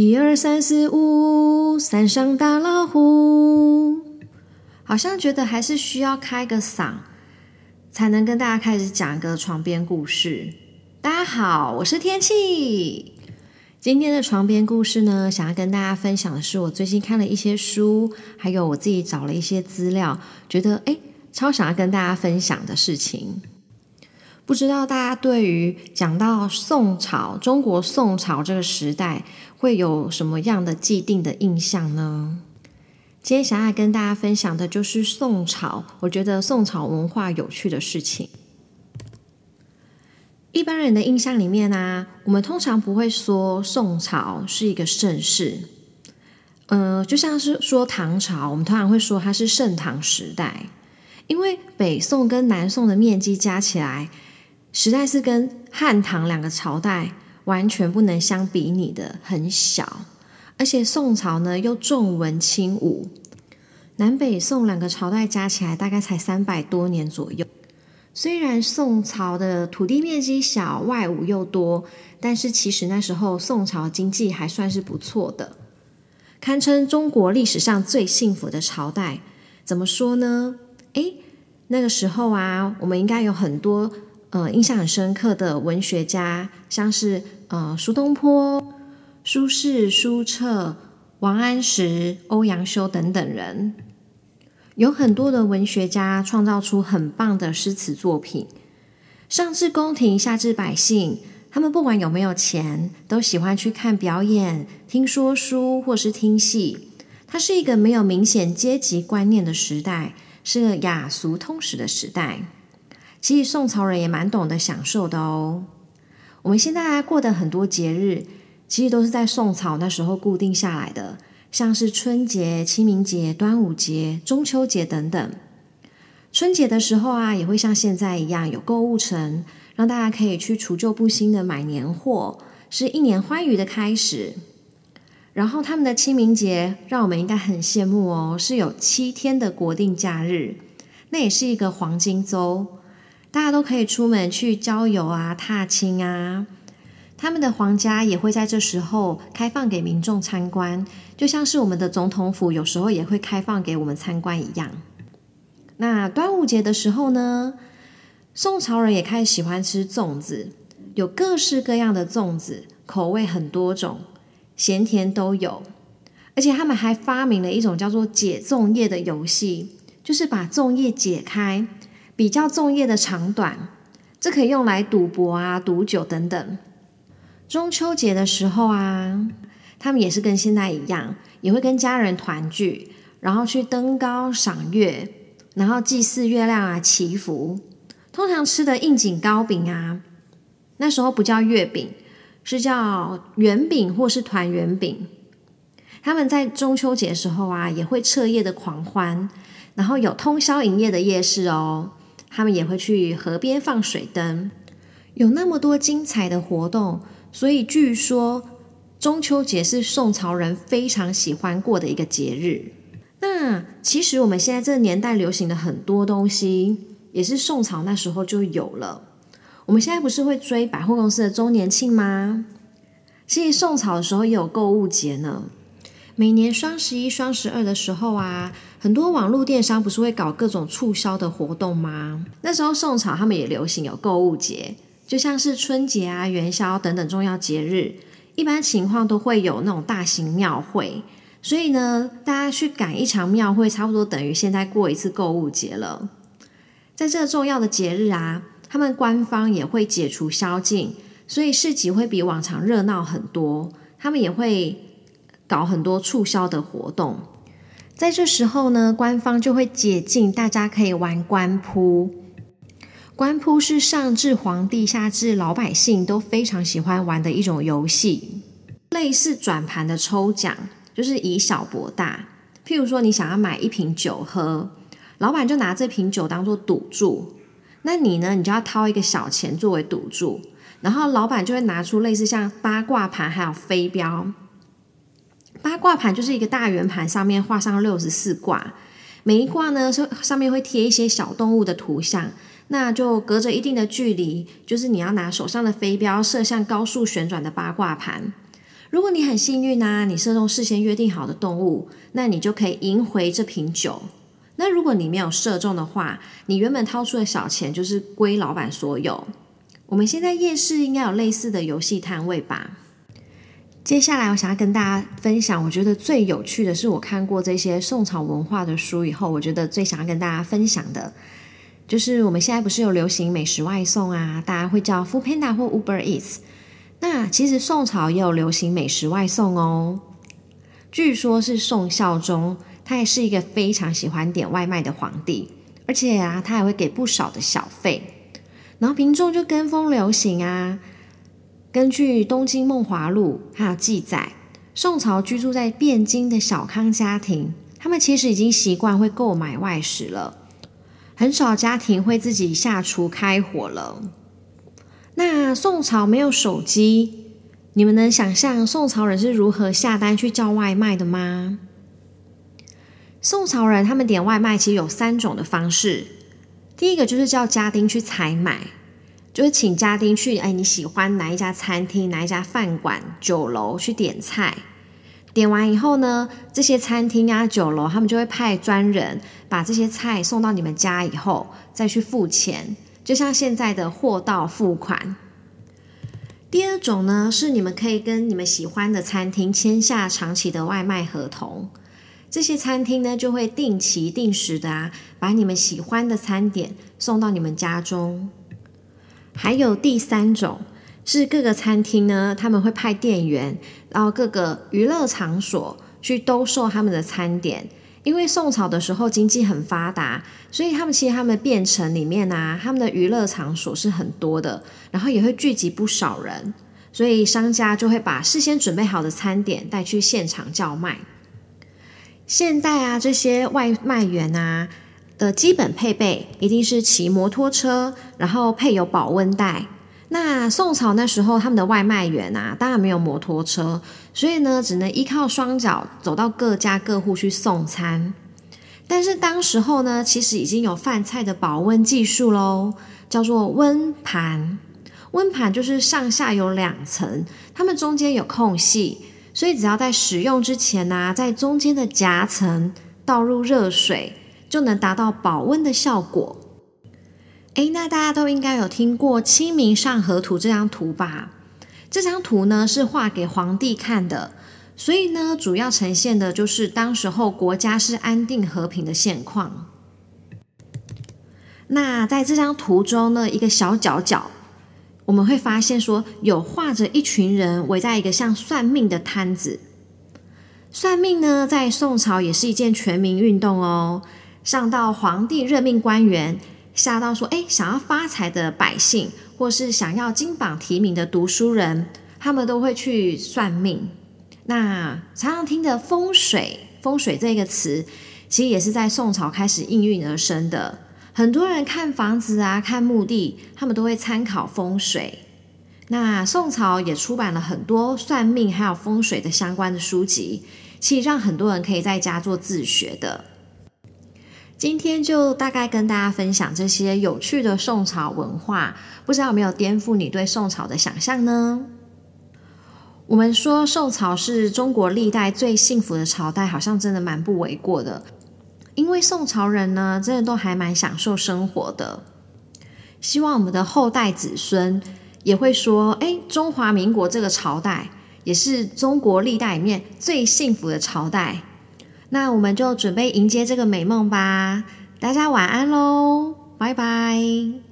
一二三四五，山上大老虎。好像觉得还是需要开个嗓，才能跟大家开始讲一个床边故事。大家好，我是天气。今天的床边故事呢，想要跟大家分享的是我最近看了一些书，还有我自己找了一些资料，觉得诶超想要跟大家分享的事情。不知道大家对于讲到宋朝、中国宋朝这个时代，会有什么样的既定的印象呢？今天想要跟大家分享的就是宋朝，我觉得宋朝文化有趣的事情。一般人的印象里面呢，我们通常不会说宋朝是一个盛世，呃，就像是说唐朝，我们通常会说它是盛唐时代，因为北宋跟南宋的面积加起来。实在是跟汉唐两个朝代完全不能相比拟的，很小。而且宋朝呢又重文轻武，南北宋两个朝代加起来大概才三百多年左右。虽然宋朝的土地面积小，外武又多，但是其实那时候宋朝经济还算是不错的，堪称中国历史上最幸福的朝代。怎么说呢？诶，那个时候啊，我们应该有很多。呃，印象很深刻的文学家，像是呃苏东坡、苏轼、苏辙、王安石、欧阳修等等人，有很多的文学家创造出很棒的诗词作品。上至宫廷，下至百姓，他们不管有没有钱，都喜欢去看表演、听说书或是听戏。它是一个没有明显阶级观念的时代，是个雅俗通识的时代。其实宋朝人也蛮懂得享受的哦。我们现在过的很多节日，其实都是在宋朝那时候固定下来的，像是春节、清明节、端午节、中秋节等等。春节的时候啊，也会像现在一样有购物城，让大家可以去除旧布新的买年货，是一年欢愉的开始。然后他们的清明节，让我们应该很羡慕哦，是有七天的国定假日，那也是一个黄金周。大家都可以出门去郊游啊、踏青啊，他们的皇家也会在这时候开放给民众参观，就像是我们的总统府有时候也会开放给我们参观一样。那端午节的时候呢，宋朝人也开始喜欢吃粽子，有各式各样的粽子，口味很多种，咸甜都有，而且他们还发明了一种叫做解粽叶的游戏，就是把粽叶解开。比较粽叶的长短，这可以用来赌博啊、赌酒等等。中秋节的时候啊，他们也是跟现在一样，也会跟家人团聚，然后去登高赏月，然后祭祀月亮啊、祈福。通常吃的应景糕饼啊，那时候不叫月饼，是叫圆饼或是团圆饼。他们在中秋节的时候啊，也会彻夜的狂欢，然后有通宵营业的夜市哦。他们也会去河边放水灯，有那么多精彩的活动，所以据说中秋节是宋朝人非常喜欢过的一个节日。那其实我们现在这个年代流行的很多东西，也是宋朝那时候就有了。我们现在不是会追百货公司的周年庆吗？其实宋朝的时候也有购物节呢。每年双十一、双十二的时候啊，很多网络电商不是会搞各种促销的活动吗？那时候宋朝他们也流行有购物节，就像是春节啊、元宵等等重要节日，一般情况都会有那种大型庙会。所以呢，大家去赶一场庙会，差不多等于现在过一次购物节了。在这个重要的节日啊，他们官方也会解除宵禁，所以市集会比往常热闹很多。他们也会。搞很多促销的活动，在这时候呢，官方就会解禁，大家可以玩官扑。官扑是上至皇帝，下至老百姓都非常喜欢玩的一种游戏，类似转盘的抽奖，就是以小博大。譬如说，你想要买一瓶酒喝，老板就拿这瓶酒当做赌注，那你呢，你就要掏一个小钱作为赌注，然后老板就会拿出类似像八卦盘还有飞镖。八卦盘就是一个大圆盘，上面画上六十四卦，每一卦呢上上面会贴一些小动物的图像，那就隔着一定的距离，就是你要拿手上的飞镖射向高速旋转的八卦盘。如果你很幸运啊，你射中事先约定好的动物，那你就可以赢回这瓶酒。那如果你没有射中的话，你原本掏出的小钱就是归老板所有。我们现在夜市应该有类似的游戏摊位吧？接下来我想要跟大家分享，我觉得最有趣的是我看过这些宋朝文化的书以后，我觉得最想要跟大家分享的，就是我们现在不是有流行美食外送啊，大家会叫 Food Panda 或 Uber Eats。那其实宋朝也有流行美食外送哦，据说是宋孝宗。他也是一个非常喜欢点外卖的皇帝，而且啊，他还会给不少的小费，然后民众就跟风流行啊。根据《东京梦华录》还有记载，宋朝居住在汴京的小康家庭，他们其实已经习惯会购买外食了，很少家庭会自己下厨开火了。那宋朝没有手机，你们能想象宋朝人是如何下单去叫外卖的吗？宋朝人他们点外卖其实有三种的方式，第一个就是叫家丁去采买，就是请家丁去，哎，你喜欢哪一家餐厅、哪一家饭馆、酒楼去点菜，点完以后呢，这些餐厅啊、酒楼他们就会派专人把这些菜送到你们家以后，再去付钱，就像现在的货到付款。第二种呢，是你们可以跟你们喜欢的餐厅签下长期的外卖合同。这些餐厅呢，就会定期定时的啊，把你们喜欢的餐点送到你们家中。还有第三种，是各个餐厅呢，他们会派店员到各个娱乐场所去兜售他们的餐点。因为宋朝的时候经济很发达，所以他们其实他们县城里面啊，他们的娱乐场所是很多的，然后也会聚集不少人，所以商家就会把事先准备好的餐点带去现场叫卖。现代啊，这些外卖员啊的基本配备一定是骑摩托车，然后配有保温袋。那宋朝那时候，他们的外卖员啊，当然没有摩托车，所以呢，只能依靠双脚走到各家各户去送餐。但是当时候呢，其实已经有饭菜的保温技术喽，叫做温盘。温盘就是上下有两层，它们中间有空隙。所以只要在使用之前呢，在中间的夹层倒入热水，就能达到保温的效果。诶，那大家都应该有听过《清明上河图》这张图吧？这张图呢是画给皇帝看的，所以呢主要呈现的就是当时候国家是安定和平的现况。那在这张图中呢，一个小角角。我们会发现说，有画着一群人围在一个像算命的摊子。算命呢，在宋朝也是一件全民运动哦。上到皇帝任命官员，下到说，哎，想要发财的百姓，或是想要金榜题名的读书人，他们都会去算命。那常常听的风水，风水这个词，其实也是在宋朝开始应运而生的。很多人看房子啊，看墓地，他们都会参考风水。那宋朝也出版了很多算命还有风水的相关的书籍，其实让很多人可以在家做自学的。今天就大概跟大家分享这些有趣的宋朝文化，不知道有没有颠覆你对宋朝的想象呢？我们说宋朝是中国历代最幸福的朝代，好像真的蛮不为过的。因为宋朝人呢，真的都还蛮享受生活的。希望我们的后代子孙也会说：“哎，中华民国这个朝代也是中国历代里面最幸福的朝代。”那我们就准备迎接这个美梦吧。大家晚安喽，拜拜。